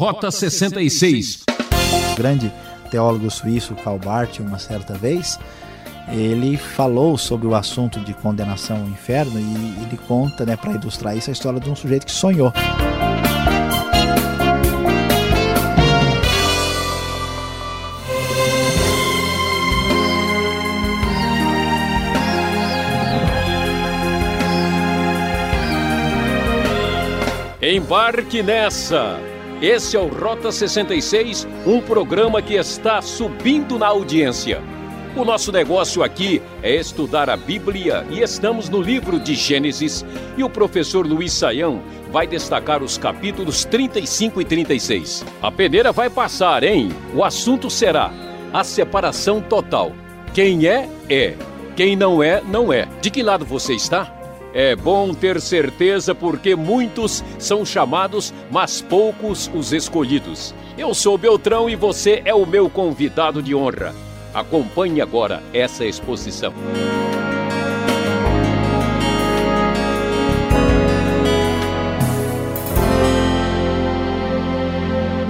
Rota 66. O grande teólogo suíço Karl Barth, uma certa vez, ele falou sobre o assunto de condenação ao inferno e ele conta, né, para ilustrar isso, a história de um sujeito que sonhou. Embarque nessa! Esse é o Rota 66, um programa que está subindo na audiência. O nosso negócio aqui é estudar a Bíblia e estamos no livro de Gênesis e o professor Luiz Saião vai destacar os capítulos 35 e 36. A peneira vai passar, hein? O assunto será a separação total. Quem é, é. Quem não é, não é. De que lado você está? É bom ter certeza porque muitos são chamados, mas poucos os escolhidos. Eu sou Beltrão e você é o meu convidado de honra. Acompanhe agora essa exposição.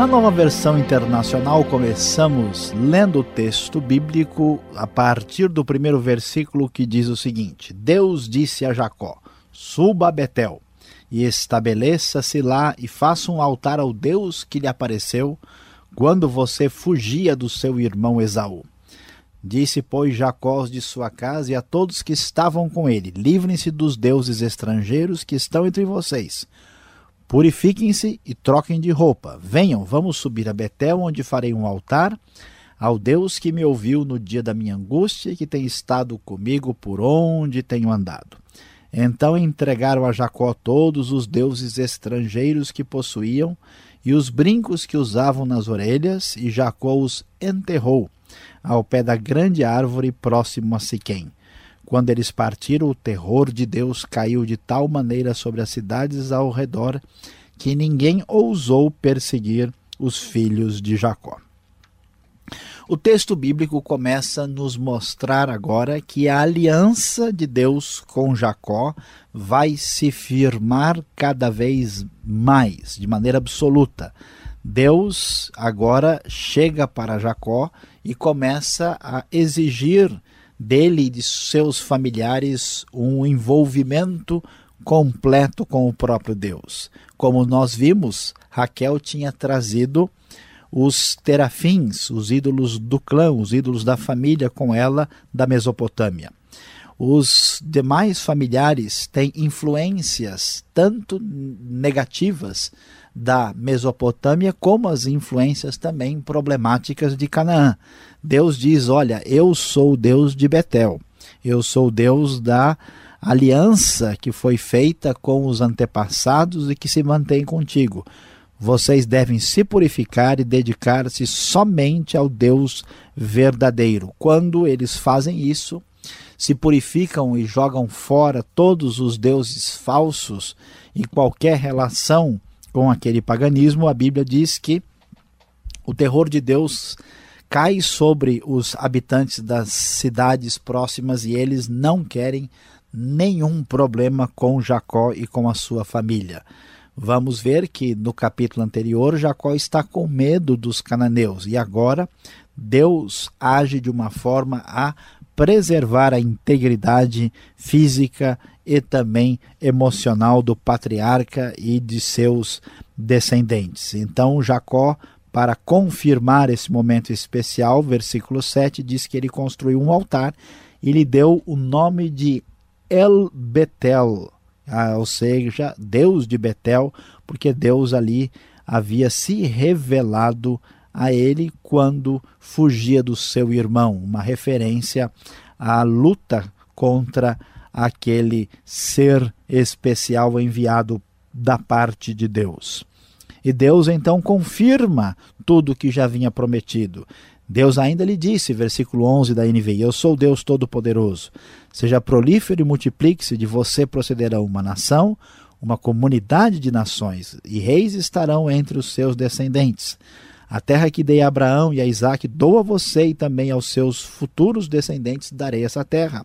Na nova versão internacional, começamos lendo o texto bíblico a partir do primeiro versículo que diz o seguinte: Deus disse a Jacó: Suba a Betel e estabeleça-se lá e faça um altar ao Deus que lhe apareceu quando você fugia do seu irmão Esaú. Disse, pois, Jacó de sua casa e a todos que estavam com ele: Livrem-se dos deuses estrangeiros que estão entre vocês Purifiquem-se e troquem de roupa. Venham, vamos subir a Betel, onde farei um altar ao Deus que me ouviu no dia da minha angústia e que tem estado comigo por onde tenho andado. Então entregaram a Jacó todos os deuses estrangeiros que possuíam e os brincos que usavam nas orelhas, e Jacó os enterrou ao pé da grande árvore próximo a Siquém. Quando eles partiram, o terror de Deus caiu de tal maneira sobre as cidades ao redor que ninguém ousou perseguir os filhos de Jacó. O texto bíblico começa a nos mostrar agora que a aliança de Deus com Jacó vai se firmar cada vez mais, de maneira absoluta. Deus agora chega para Jacó e começa a exigir dele e de seus familiares um envolvimento completo com o próprio Deus. Como nós vimos, Raquel tinha trazido os terafins, os ídolos do clã, os ídolos da família com ela da Mesopotâmia. Os demais familiares têm influências tanto negativas da Mesopotâmia, como as influências também problemáticas de Canaã. Deus diz: Olha, eu sou o Deus de Betel, eu sou o Deus da aliança que foi feita com os antepassados e que se mantém contigo. Vocês devem se purificar e dedicar-se somente ao Deus verdadeiro. Quando eles fazem isso, se purificam e jogam fora todos os deuses falsos e qualquer relação com aquele paganismo, a Bíblia diz que o terror de Deus cai sobre os habitantes das cidades próximas e eles não querem nenhum problema com Jacó e com a sua família. Vamos ver que no capítulo anterior Jacó está com medo dos cananeus e agora Deus age de uma forma a preservar a integridade física e também emocional do patriarca e de seus descendentes. Então, Jacó, para confirmar esse momento especial, versículo 7 diz que ele construiu um altar e lhe deu o nome de El Betel, ah, ou seja, Deus de Betel, porque Deus ali havia se revelado a ele quando fugia do seu irmão, uma referência à luta contra aquele ser especial enviado da parte de Deus. E Deus então confirma tudo o que já vinha prometido. Deus ainda lhe disse, versículo 11 da NVI: Eu sou Deus Todo-Poderoso. Seja prolífero e multiplique-se, de você procederá uma nação, uma comunidade de nações, e reis estarão entre os seus descendentes. A terra que dei a Abraão e a Isaac dou a você e também aos seus futuros descendentes darei essa terra.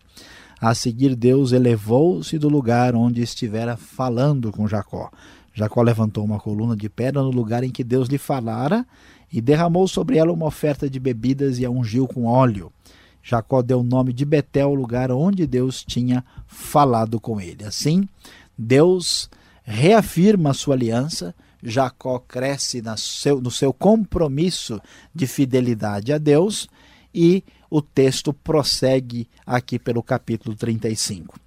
A seguir, Deus elevou-se do lugar onde estivera falando com Jacó. Jacó levantou uma coluna de pedra no lugar em que Deus lhe falara e derramou sobre ela uma oferta de bebidas e a ungiu com óleo. Jacó deu o nome de Betel, o lugar onde Deus tinha falado com ele. Assim, Deus reafirma a sua aliança, Jacó cresce no seu compromisso de fidelidade a Deus e o texto prossegue aqui pelo capítulo 35.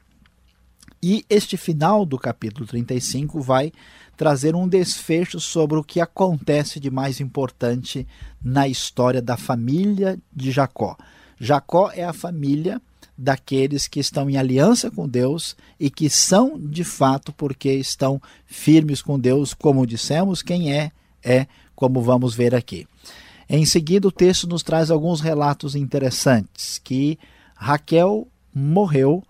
E este final do capítulo 35 vai trazer um desfecho sobre o que acontece de mais importante na história da família de Jacó. Jacó é a família daqueles que estão em aliança com Deus e que são de fato porque estão firmes com Deus, como dissemos, quem é, é, como vamos ver aqui. Em seguida, o texto nos traz alguns relatos interessantes que Raquel morreu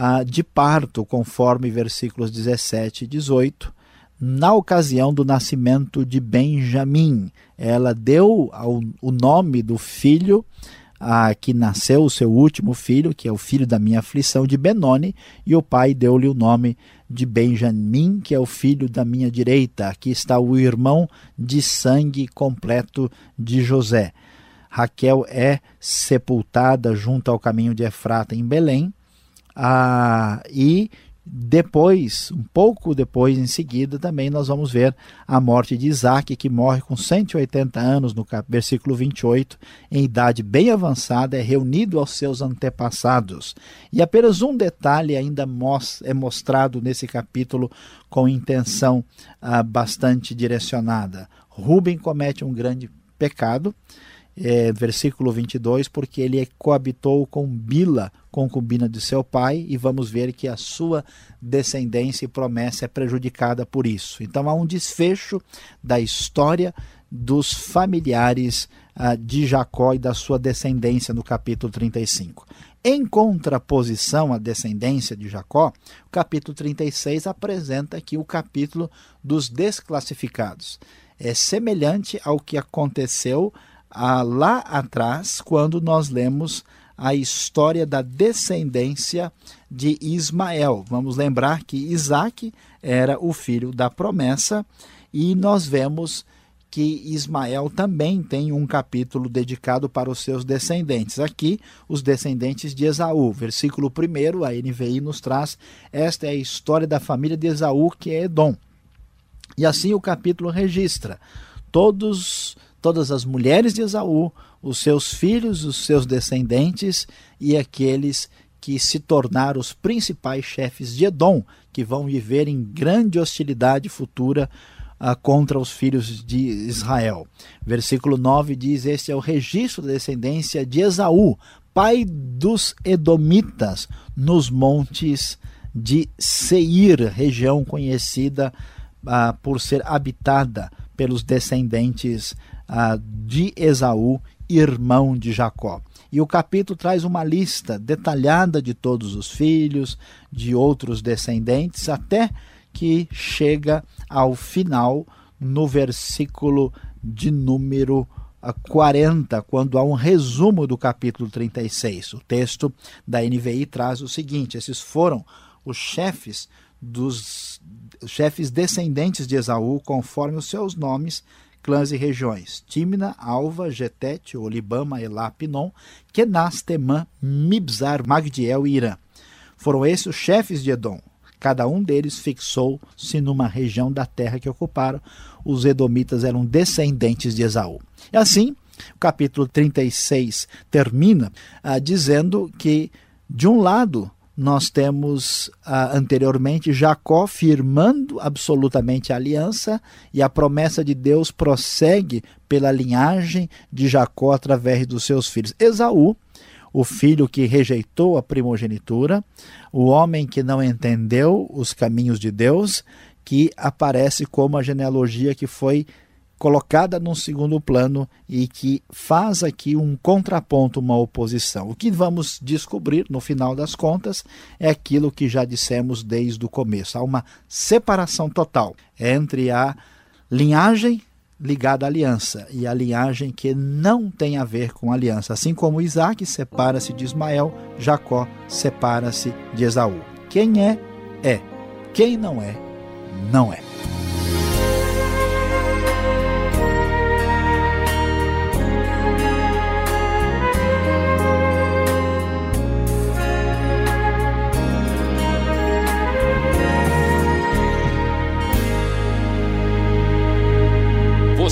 ah, de parto, conforme versículos 17 e 18, na ocasião do nascimento de Benjamim. Ela deu ao, o nome do filho a que nasceu o seu último filho, que é o filho da minha aflição, de Benoni, e o pai deu-lhe o nome de Benjamim, que é o filho da minha direita. Aqui está o irmão de sangue completo de José. Raquel é sepultada junto ao caminho de Efrata em Belém, ah, e depois, um pouco depois, em seguida, também nós vamos ver a morte de Isaac, que morre com 180 anos, no versículo 28, em idade bem avançada, é reunido aos seus antepassados. E apenas um detalhe ainda é mostrado nesse capítulo com intenção ah, bastante direcionada. Rubem comete um grande pecado, é, versículo 22, porque ele coabitou com Bila, concubina de seu pai, e vamos ver que a sua descendência e promessa é prejudicada por isso. Então há um desfecho da história dos familiares ah, de Jacó e da sua descendência no capítulo 35. Em contraposição à descendência de Jacó, o capítulo 36 apresenta aqui o capítulo dos desclassificados. É semelhante ao que aconteceu ah, lá atrás, quando nós lemos a história da descendência de Ismael. Vamos lembrar que Isaac era o filho da promessa e nós vemos que Ismael também tem um capítulo dedicado para os seus descendentes. Aqui, os descendentes de Esaú. Versículo 1, a NVI nos traz: esta é a história da família de Esaú, que é Edom. E assim o capítulo registra todos todas as mulheres de Esaú, os seus filhos, os seus descendentes e aqueles que se tornaram os principais chefes de Edom, que vão viver em grande hostilidade futura uh, contra os filhos de Israel. Versículo 9 diz: Este é o registro da descendência de Esaú, pai dos Edomitas, nos montes de Seir, região conhecida uh, por ser habitada pelos descendentes ah, de Esaú, irmão de Jacó. E o capítulo traz uma lista detalhada de todos os filhos, de outros descendentes, até que chega ao final, no versículo de número 40, quando há um resumo do capítulo 36. O texto da NVI traz o seguinte: esses foram os chefes dos os chefes descendentes de Esaú, conforme os seus nomes, clãs e regiões: Timna, Alva, Getete, Olibama, Elá, Pinon, Kenas, Temã, Mibzar, Magdiel e Irã. Foram esses os chefes de Edom. Cada um deles fixou-se numa região da terra que ocuparam. Os edomitas eram descendentes de Esaú. E assim, o capítulo 36 termina ah, dizendo que, de um lado, nós temos ah, anteriormente Jacó firmando absolutamente a aliança e a promessa de Deus prossegue pela linhagem de Jacó através dos seus filhos. Esaú, o filho que rejeitou a primogenitura, o homem que não entendeu os caminhos de Deus, que aparece como a genealogia que foi colocada num segundo plano e que faz aqui um contraponto, uma oposição. O que vamos descobrir no final das contas é aquilo que já dissemos desde o começo. Há uma separação total entre a linhagem ligada à aliança e a linhagem que não tem a ver com a aliança. Assim como Isaac separa-se de Ismael, Jacó separa-se de Esaú. Quem é, é. Quem não é, não é.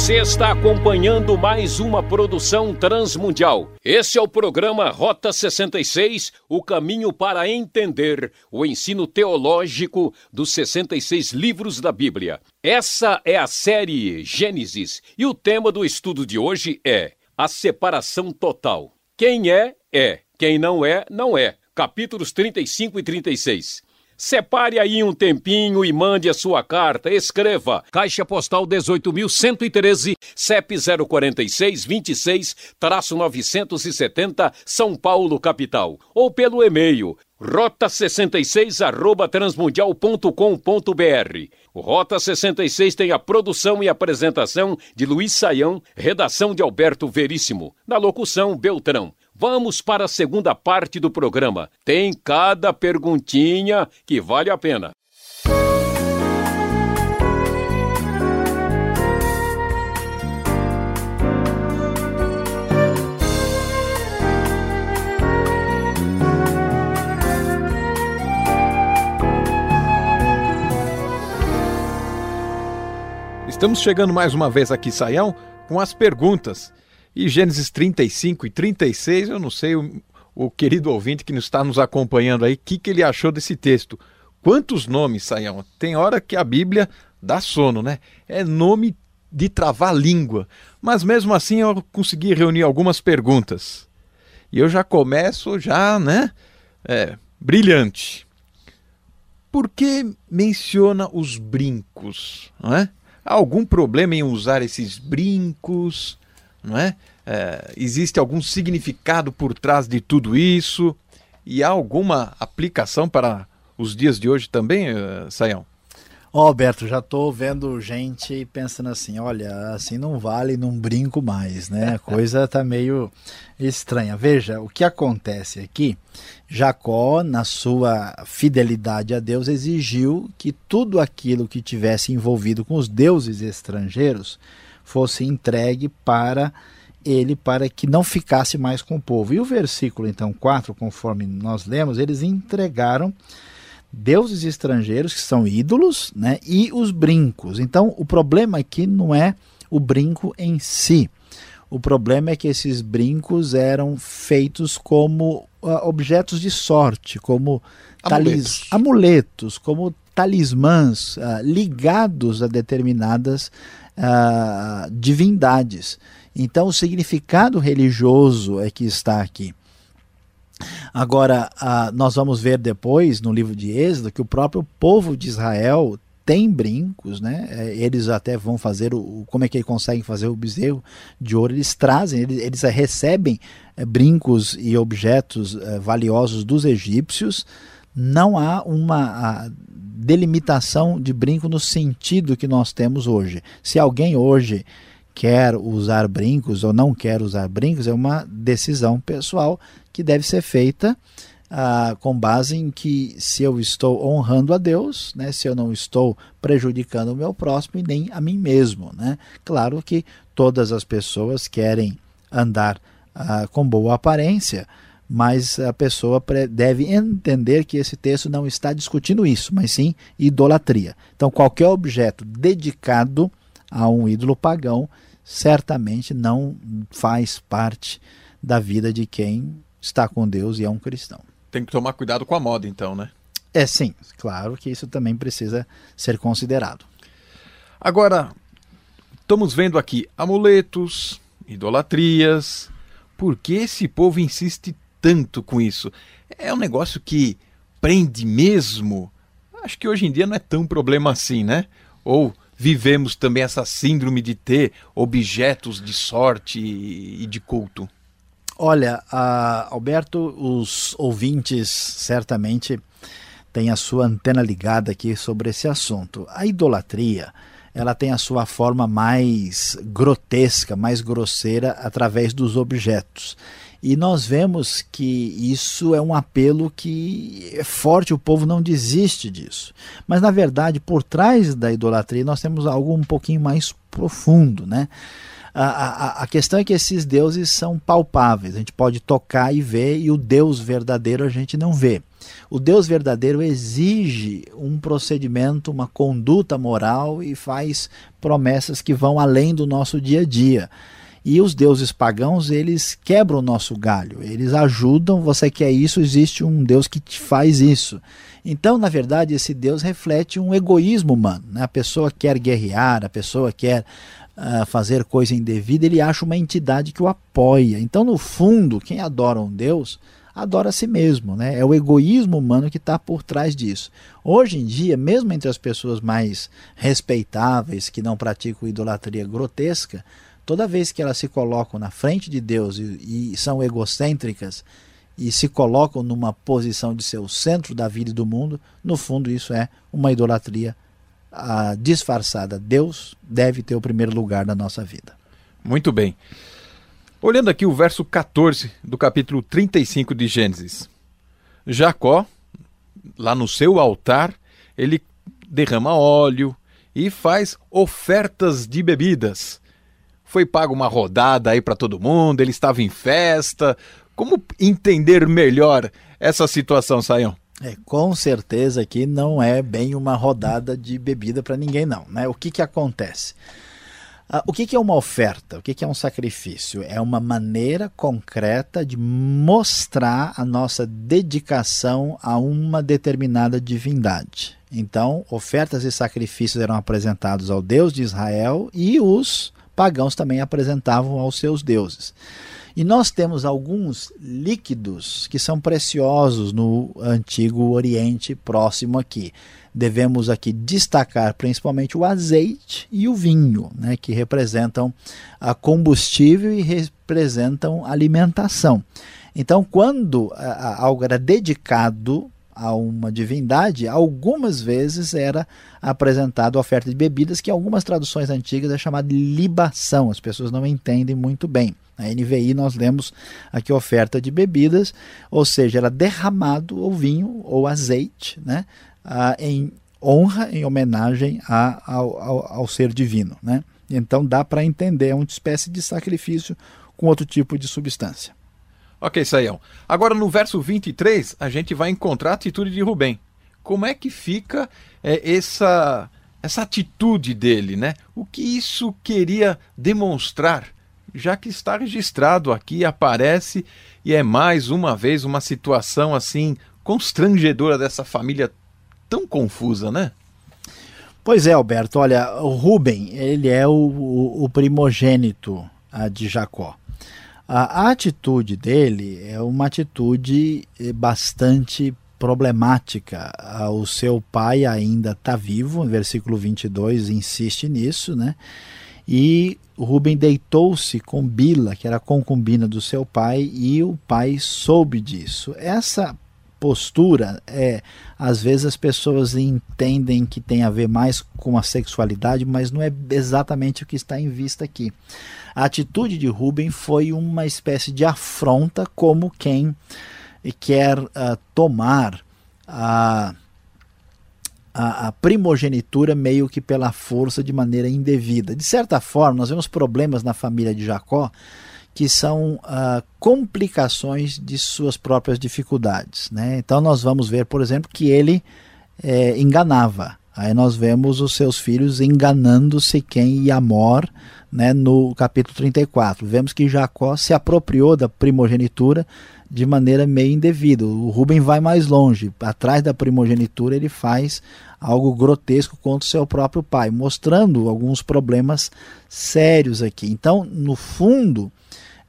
Você está acompanhando mais uma produção transmundial. Esse é o programa Rota 66, o caminho para entender o ensino teológico dos 66 livros da Bíblia. Essa é a série Gênesis e o tema do estudo de hoje é a separação total. Quem é, é. Quem não é, não é. Capítulos 35 e 36. Separe aí um tempinho e mande a sua carta. Escreva Caixa Postal 18.113, CEP 046 26 970, São Paulo, capital. Ou pelo e-mail rota66 arroba transmundial.com.br. O Rota 66 tem a produção e apresentação de Luiz Saião, redação de Alberto Veríssimo, na locução Beltrão. Vamos para a segunda parte do programa. Tem cada perguntinha que vale a pena. Estamos chegando mais uma vez aqui, Saião, com as perguntas. E Gênesis 35 e 36, eu não sei o, o querido ouvinte que está nos acompanhando aí, o que, que ele achou desse texto. Quantos nomes, Saião? Tem hora que a Bíblia dá sono, né? É nome de travar língua. Mas mesmo assim eu consegui reunir algumas perguntas. E eu já começo, já, né? É, brilhante. Por que menciona os brincos? Não é? Há algum problema em usar esses brincos? Não é? é? Existe algum significado por trás de tudo isso? E há alguma aplicação para os dias de hoje também, uh, Saião? Ó, oh, Alberto, já estou vendo gente pensando assim, olha, assim não vale, não brinco mais, né? A coisa está meio estranha. Veja, o que acontece aqui, Jacó, na sua fidelidade a Deus, exigiu que tudo aquilo que tivesse envolvido com os deuses estrangeiros fosse entregue para ele para que não ficasse mais com o povo. E o versículo então 4, conforme nós lemos, eles entregaram deuses estrangeiros que são ídolos, né, e os brincos. Então, o problema aqui não é o brinco em si. O problema é que esses brincos eram feitos como uh, objetos de sorte, como amuletos, talis, amuletos como talismãs uh, ligados a determinadas uh, divindades. Então, o significado religioso é que está aqui. Agora, uh, nós vamos ver depois no livro de Êxodo que o próprio povo de Israel tem brincos, né? É, eles até vão fazer o. Como é que eles conseguem fazer o bezerro de ouro? Eles trazem, eles, eles recebem é, brincos e objetos é, valiosos dos egípcios. Não há uma delimitação de brinco no sentido que nós temos hoje. Se alguém hoje quer usar brincos ou não quer usar brincos, é uma decisão pessoal que deve ser feita ah, com base em que se eu estou honrando a Deus, né, se eu não estou prejudicando o meu próximo e nem a mim mesmo. Né? Claro que todas as pessoas querem andar ah, com boa aparência, mas a pessoa deve entender que esse texto não está discutindo isso, mas sim idolatria. Então, qualquer objeto dedicado a um ídolo pagão certamente não faz parte da vida de quem está com Deus e é um cristão. Tem que tomar cuidado com a moda, então, né? É sim, claro que isso também precisa ser considerado. Agora, estamos vendo aqui amuletos, idolatrias. Por que esse povo insiste tanto com isso. É um negócio que prende mesmo. Acho que hoje em dia não é tão problema assim, né? Ou vivemos também essa síndrome de ter objetos de sorte e de culto? Olha, Alberto, os ouvintes certamente têm a sua antena ligada aqui sobre esse assunto. A idolatria, ela tem a sua forma mais grotesca, mais grosseira através dos objetos. E nós vemos que isso é um apelo que é forte, o povo não desiste disso. Mas na verdade, por trás da idolatria, nós temos algo um pouquinho mais profundo, né? A, a, a, questão é que esses deuses são palpáveis, a gente pode tocar e ver, e o Deus verdadeiro a gente não vê. O Deus verdadeiro exige um procedimento, uma conduta moral e faz promessas que vão além do nosso dia a dia. E os deuses pagãos, eles quebram o nosso galho, eles ajudam, você quer isso, existe um Deus que te faz isso. Então, na verdade, esse Deus reflete um egoísmo humano. Né? A pessoa quer guerrear, a pessoa quer uh, fazer coisa indevida, ele acha uma entidade que o apoia. Então, no fundo, quem adora um Deus adora a si mesmo. Né? É o egoísmo humano que está por trás disso. Hoje em dia, mesmo entre as pessoas mais respeitáveis, que não praticam idolatria grotesca, toda vez que elas se colocam na frente de Deus e, e são egocêntricas e se colocam numa posição de ser o centro da vida e do mundo, no fundo isso é uma idolatria ah, disfarçada. Deus deve ter o primeiro lugar na nossa vida. Muito bem. Olhando aqui o verso 14 do capítulo 35 de Gênesis. Jacó, lá no seu altar, ele derrama óleo e faz ofertas de bebidas foi pago uma rodada aí para todo mundo, ele estava em festa. Como entender melhor essa situação, Saião? É, com certeza que não é bem uma rodada de bebida para ninguém, não. Né? O que, que acontece? Ah, o que, que, é uma oferta? O que, que, é um sacrifício? É uma maneira concreta de mostrar a nossa dedicação a uma determinada divindade. Então, ofertas e sacrifícios eram apresentados ao Deus de Israel e os pagãos também apresentavam aos seus deuses. E nós temos alguns líquidos que são preciosos no antigo Oriente próximo aqui. Devemos aqui destacar principalmente o azeite e o vinho, né, que representam a combustível e representam alimentação. Então, quando algo era dedicado a uma divindade, algumas vezes era apresentado oferta de bebidas, que em algumas traduções antigas é chamada de libação, as pessoas não entendem muito bem. Na NVI nós lemos aqui oferta de bebidas, ou seja, era derramado o vinho ou azeite, né, em honra, em homenagem ao, ao, ao ser divino. Né? Então dá para entender, é uma espécie de sacrifício com outro tipo de substância. Ok, Saião. Agora no verso 23, a gente vai encontrar a atitude de Rubem. Como é que fica é, essa, essa atitude dele, né? O que isso queria demonstrar? Já que está registrado aqui, aparece e é mais uma vez uma situação assim constrangedora dessa família tão confusa, né? Pois é, Alberto. Olha, o Rubem, ele é o, o, o primogênito ah, de Jacó. A, atitude dele é uma atitude eh, bastante problemática. Ah, o seu pai ainda está vivo, versículo 22 insiste nisso, né? E Rubem deitou-se com Bila, que era concubina do seu pai, e o pai soube disso. Essa postura é às vezes as pessoas entendem que tem a ver mais com a sexualidade, mas não é exatamente o que está em vista aqui. A atitude de Rubem foi uma espécie de afronta como quem quer uh, tomar a, a, a, primogenitura meio que pela força de maneira indevida. De certa forma, nós vemos problemas na família de Jacó que são uh, complicações de suas próprias dificuldades. Né? Então nós vamos ver, por exemplo, que ele é, enganava. Aí nós vemos os seus filhos enganando-se quem e Amor, né, no capítulo 34. Vemos que Jacó se apropriou da primogenitura de maneira meio indevida. O Rubem vai mais longe. Atrás da primogenitura ele faz algo grotesco contra o seu próprio pai, mostrando alguns problemas sérios aqui. Então, no fundo,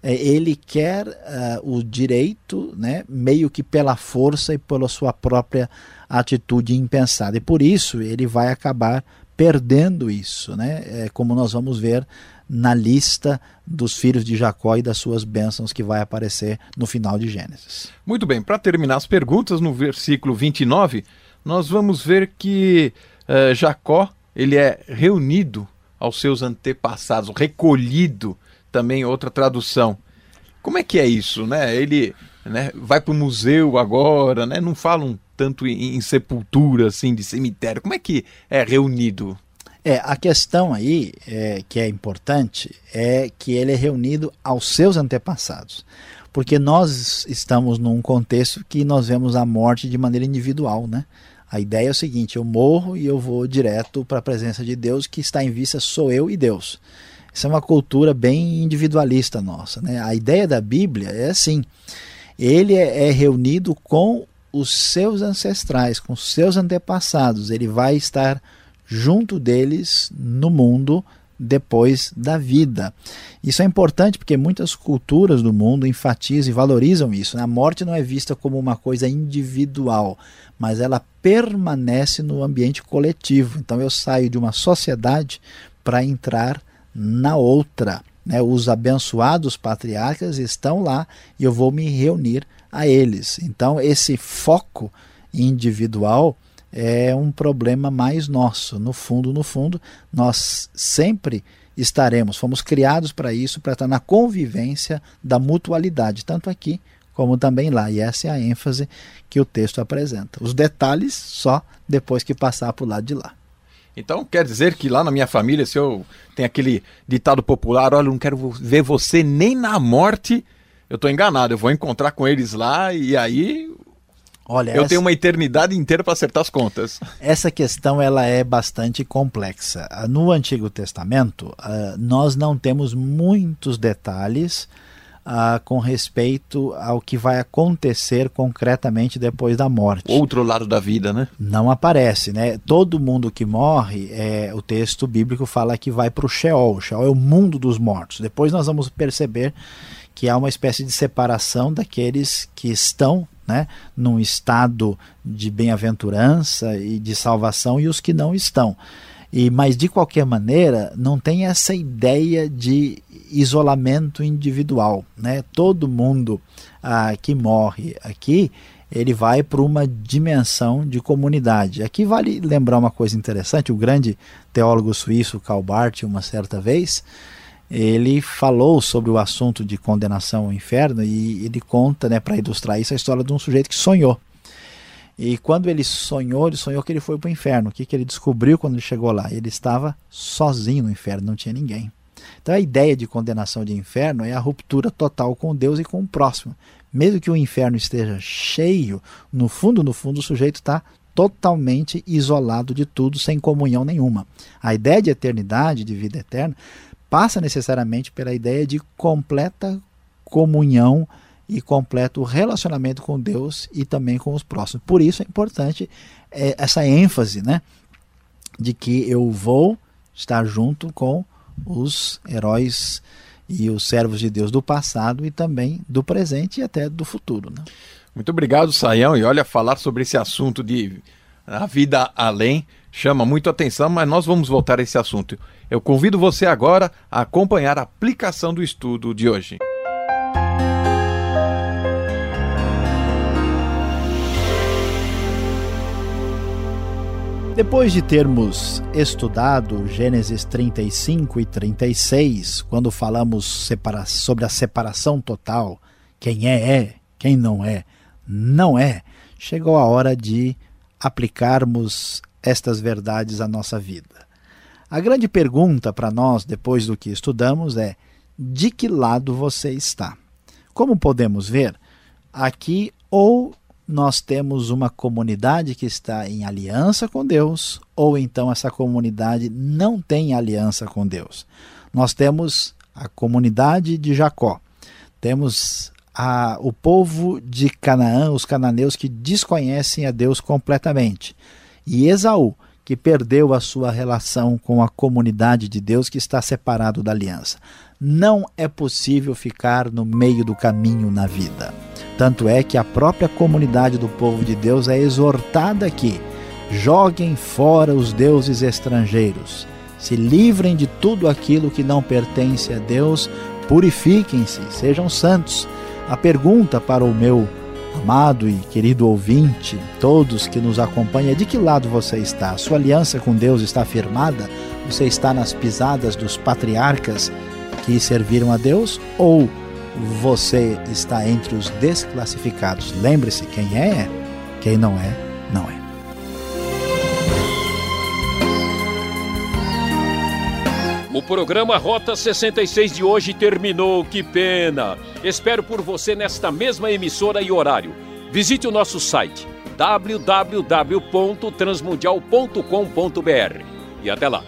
ele quer uh, o direito, né, meio que pela força e pela sua própria atitude impensada. E por isso ele vai acabar perdendo isso, né? É, como nós vamos ver na lista dos filhos de Jacó e das suas bênçãos que vai aparecer no final de Gênesis. Muito bem, para terminar as perguntas, no versículo 29, nós vamos ver que uh, Jacó ele é reunido aos seus antepassados, recolhido também outra tradução. Como é que é isso, né? Ele né, vai para o museu agora, né? Não falam tanto em, em, sepultura, assim, de cemitério. Como é que é reunido? É, a questão aí é, que é importante é que ele é reunido aos seus antepassados. Porque nós estamos num contexto que nós vemos a morte de maneira individual, né? A ideia é o seguinte: eu morro e eu vou direto para a presença de Deus, que está em vista sou eu e Deus. Isso é uma cultura bem individualista nossa. Né? A ideia da Bíblia é assim: ele é, é reunido com os seus ancestrais, com os seus antepassados. Ele vai estar junto deles no mundo depois da vida. Isso é importante porque muitas culturas do mundo enfatizam e valorizam isso. Né? A morte não é vista como uma coisa individual, mas ela permanece no ambiente coletivo. Então eu saio de uma sociedade para entrar na outra. Né? Os abençoados patriarcas estão lá e eu vou me reunir a eles. Então esse foco individual é um problema mais nosso. No fundo, no fundo, nós sempre estaremos, fomos criados para isso, para estar na convivência da mutualidade, tanto aqui como também lá. E essa é a ênfase que o texto apresenta. Os detalhes só depois que passar para o lado de lá. Então quer dizer que lá na minha família, se eu tenho aquele ditado popular, olha, eu não quero ver você nem na morte, eu estou enganado, eu vou encontrar com eles lá e aí Olha, eu essa... tenho uma eternidade inteira para acertar as contas. Essa questão ela é bastante complexa. No Antigo Testamento, uh, nós não temos muitos detalhes uh, com respeito ao que vai acontecer concretamente depois da morte. Outro lado da vida, né? Não aparece, né? Todo mundo que morre, é, o texto bíblico fala que vai para o Sheol. O Sheol é o mundo dos mortos. Depois nós vamos perceber que há uma espécie de separação daqueles que estão né, num estado de bem-aventurança e de salvação e os que não estão. E mas de qualquer maneira, não tem essa ideia de isolamento individual, né? Todo mundo ah, que morre aqui, ele vai para uma dimensão de comunidade. Aqui vale lembrar uma coisa interessante, o grande teólogo suíço Karl Barth, uma certa vez, ele falou sobre o assunto de condenação ao inferno e ele conta, né, para ilustrar isso, a história de um sujeito que sonhou. E quando ele sonhou, ele sonhou que ele foi para o inferno. O que, que ele descobriu quando ele chegou lá? Ele estava sozinho no inferno, não tinha ninguém. Então a ideia de condenação de inferno é a ruptura total com Deus e com o próximo. Mesmo que o inferno esteja cheio, no fundo, no fundo, o sujeito está totalmente isolado de tudo, sem comunhão nenhuma. A ideia de eternidade, de vida eterna, passa necessariamente pela ideia de completa comunhão e completo relacionamento com Deus e também com os próximos. Por isso é importante é, essa ênfase, né, de que eu vou estar junto com os heróis e os servos de Deus do passado e também do presente e até do futuro. Né? Muito obrigado, Saião. E olha, falar sobre esse assunto de a vida além chama muito atenção, mas nós vamos voltar a esse assunto. Eu convido você agora a acompanhar a aplicação do estudo de hoje. Depois de termos estudado Gênesis 35 e 36, quando falamos sobre a separação total, quem é, é, quem não é, não é, chegou a hora de aplicarmos estas verdades à nossa vida. A grande pergunta para nós, depois do que estudamos, é: de que lado você está? Como podemos ver, aqui ou nós temos uma comunidade que está em aliança com Deus, ou então essa comunidade não tem aliança com Deus. Nós temos a comunidade de Jacó, temos a, o povo de Canaã, os cananeus que desconhecem a Deus completamente, e Esaú, que perdeu a sua relação com a comunidade de Deus que está separado da aliança. Não é possível ficar no meio do caminho na vida. Tanto é que a própria comunidade do povo de Deus é exortada aqui: joguem fora os deuses estrangeiros, se livrem de tudo aquilo que não pertence a Deus, purifiquem-se, sejam santos. A pergunta para o meu amado e querido ouvinte, todos que nos acompanham, é de que lado você está? Sua aliança com Deus está firmada? Você está nas pisadas dos patriarcas que serviram a Deus? Ou você está entre os desclassificados. Lembre-se: quem é, é, quem não é, não é. O programa Rota 66 de hoje terminou, que pena. Espero por você nesta mesma emissora e horário. Visite o nosso site www.transmundial.com.br e até lá.